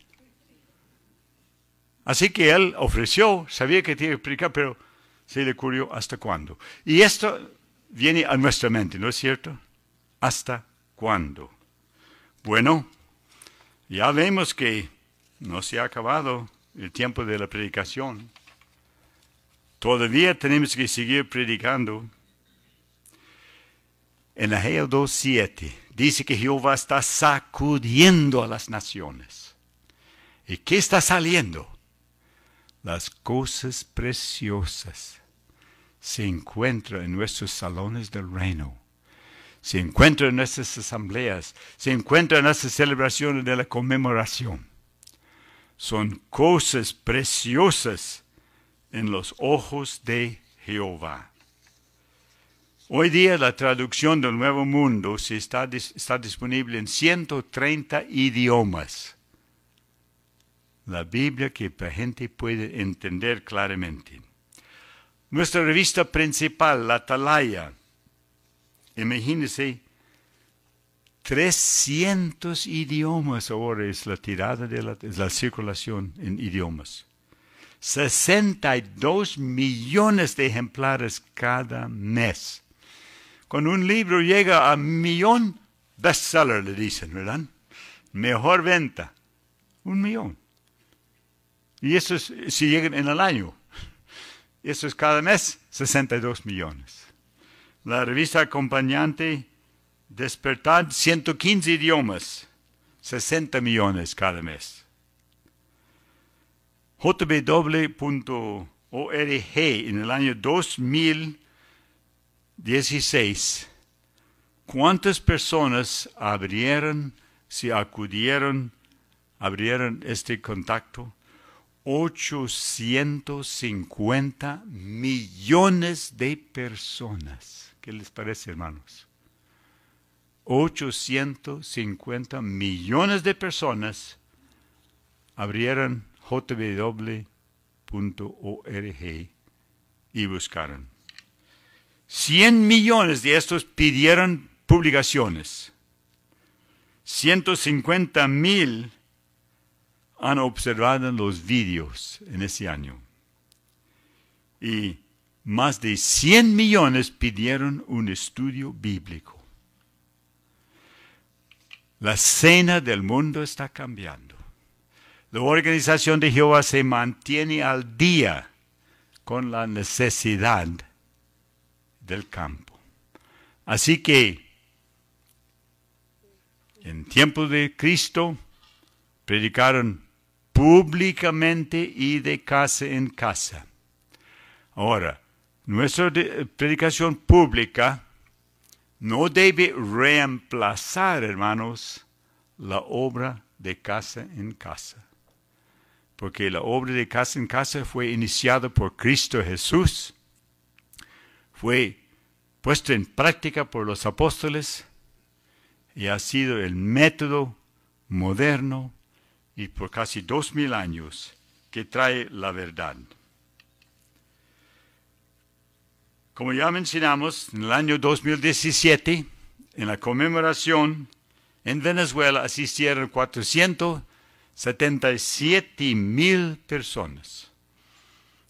Así que él ofreció, sabía que tenía que explicar, pero se le ocurrió hasta cuándo. Y esto viene a nuestra mente, ¿no es cierto? ¿Hasta cuándo? Bueno, ya vemos que no se ha acabado el tiempo de la predicación. Todavía tenemos que seguir predicando. En Ageo 2.7 dice que Jehová está sacudiendo a las naciones. ¿Y qué está saliendo? Las cosas preciosas se encuentra en nuestros salones del reino. Se encuentra en nuestras asambleas, se encuentra en nuestras celebraciones de la conmemoración. Son cosas preciosas en los ojos de Jehová. Hoy día la traducción del Nuevo Mundo está, está disponible en 130 idiomas. La Biblia que la gente puede entender claramente. Nuestra revista principal, La Atalaya, imagínense, 300 idiomas ahora es la tirada de la, la circulación en idiomas. 62 millones de ejemplares cada mes. Cuando un libro llega a millón, bestseller le dicen, ¿verdad? Mejor venta, un millón. Y eso es si llegan en el año. Eso es cada mes 62 millones. La revista acompañante Despertar 115 idiomas, 60 millones cada mes. jbw.org en el año 2016, ¿cuántas personas abrieron, si acudieron, abrieron este contacto? 850 millones de personas. ¿Qué les parece, hermanos? 850 millones de personas abrieron jw.org y buscaron. 100 millones de estos pidieron publicaciones. 150 mil han observado los vídeos en ese año. Y más de 100 millones pidieron un estudio bíblico. La cena del mundo está cambiando. La organización de Jehová se mantiene al día con la necesidad del campo. Así que en tiempo de Cristo predicaron públicamente y de casa en casa. Ahora, nuestra predicación pública no debe reemplazar, hermanos, la obra de casa en casa. Porque la obra de casa en casa fue iniciada por Cristo Jesús, fue puesta en práctica por los apóstoles y ha sido el método moderno y por casi dos mil años que trae la verdad. Como ya mencionamos, en el año 2017, en la conmemoración en Venezuela asistieron 477 mil personas.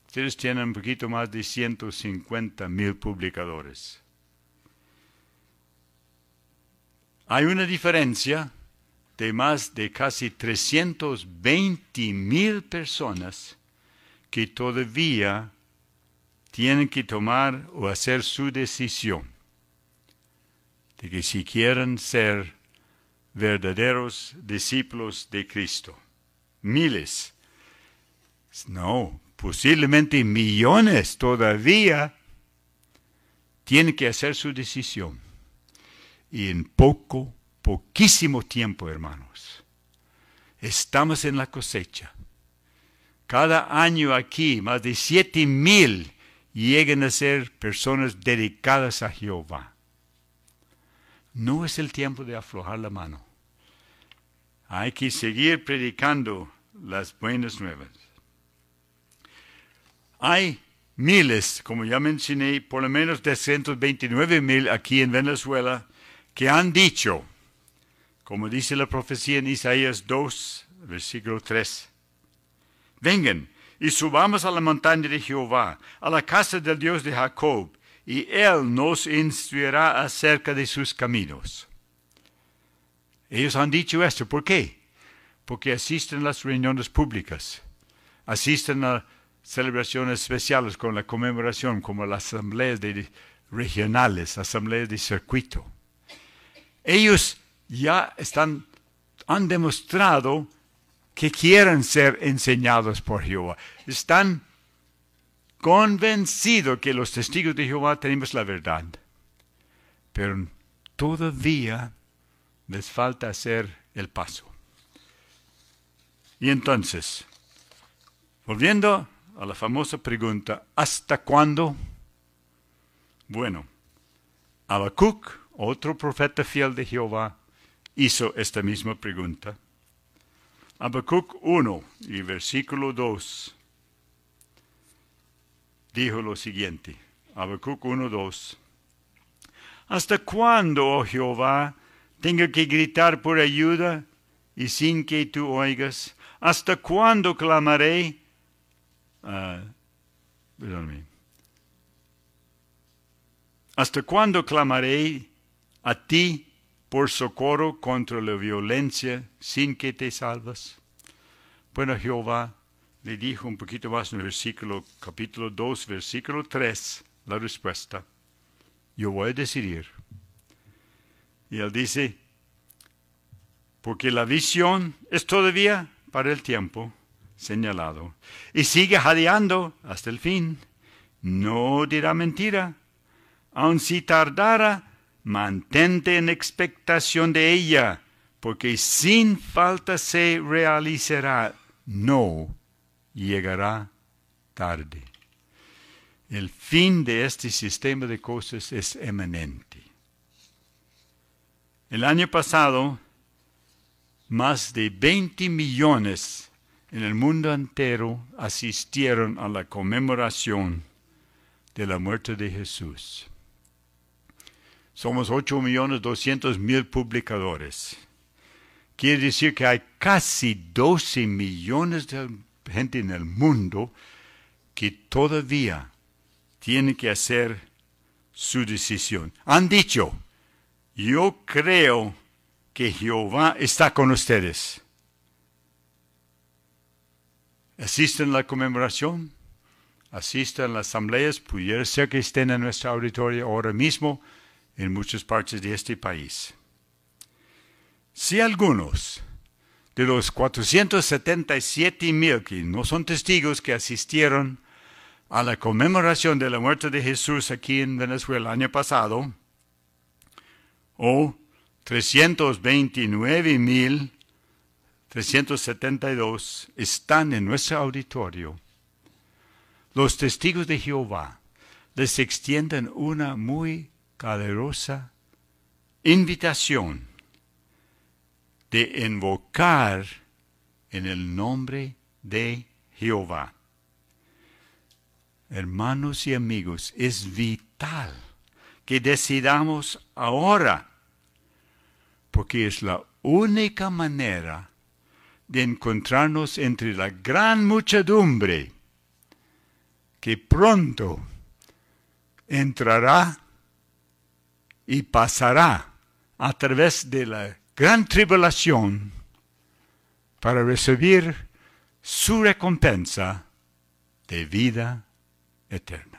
Ustedes tienen un poquito más de 150 mil publicadores. Hay una diferencia de más de casi 320 mil personas que todavía tienen que tomar o hacer su decisión de que si quieren ser verdaderos discípulos de Cristo. Miles. No, posiblemente millones todavía tienen que hacer su decisión. Y en poco, poquísimo tiempo, hermanos, estamos en la cosecha. Cada año aquí, más de siete mil lleguen a ser personas dedicadas a Jehová. No es el tiempo de aflojar la mano. Hay que seguir predicando las buenas nuevas. Hay miles, como ya mencioné, por lo menos 329 mil aquí en Venezuela, que han dicho, como dice la profecía en Isaías 2, versículo 3, vengan, y subamos a la montaña de Jehová, a la casa del Dios de Jacob, y Él nos instruirá acerca de sus caminos. Ellos han dicho esto, ¿por qué? Porque asisten a las reuniones públicas, asisten a celebraciones especiales con la conmemoración, como las asambleas de, regionales, asambleas de circuito. Ellos ya están, han demostrado que quieren ser enseñados por Jehová. Están convencidos que los testigos de Jehová tenemos la verdad. Pero todavía les falta hacer el paso. Y entonces, volviendo a la famosa pregunta, ¿hasta cuándo? Bueno, Habacuc, otro profeta fiel de Jehová, hizo esta misma pregunta. Habacuc 1 y versículo 2 dijo lo siguiente. Habacuc 1, 2. ¿Hasta cuándo, oh Jehová, tengo que gritar por ayuda y sin que tú oigas? ¿Hasta cuándo clamaré? Uh, ¿Hasta cuándo clamaré a ti por socorro contra la violencia sin que te salvas? Bueno, Jehová le dijo un poquito más en el versículo, capítulo 2, versículo 3, la respuesta. Yo voy a decidir. Y él dice, porque la visión es todavía para el tiempo señalado. Y sigue jadeando hasta el fin. No dirá mentira. Aun si tardara, mantente en expectación de ella, porque sin falta se realizará. No llegará tarde. El fin de este sistema de cosas es eminente. El año pasado, más de 20 millones en el mundo entero asistieron a la conmemoración de la muerte de Jesús. Somos 8 millones 200 mil publicadores. Quiere decir que hay casi 12 millones de gente en el mundo que todavía tiene que hacer su decisión. Han dicho, yo creo que Jehová está con ustedes. Asisten a la conmemoración, asisten a las asambleas, pudiera ser que estén en nuestra auditorio ahora mismo en muchas partes de este país. Si algunos de los 477 mil que no son testigos que asistieron a la conmemoración de la muerte de Jesús aquí en Venezuela el año pasado, o 329 mil 372 están en nuestro auditorio. Los testigos de Jehová les extienden una muy calurosa invitación de invocar en el nombre de Jehová. Hermanos y amigos, es vital que decidamos ahora, porque es la única manera de encontrarnos entre la gran muchedumbre que pronto entrará y pasará a través de la gran tribulación para recibir su recompensa de vida eterna.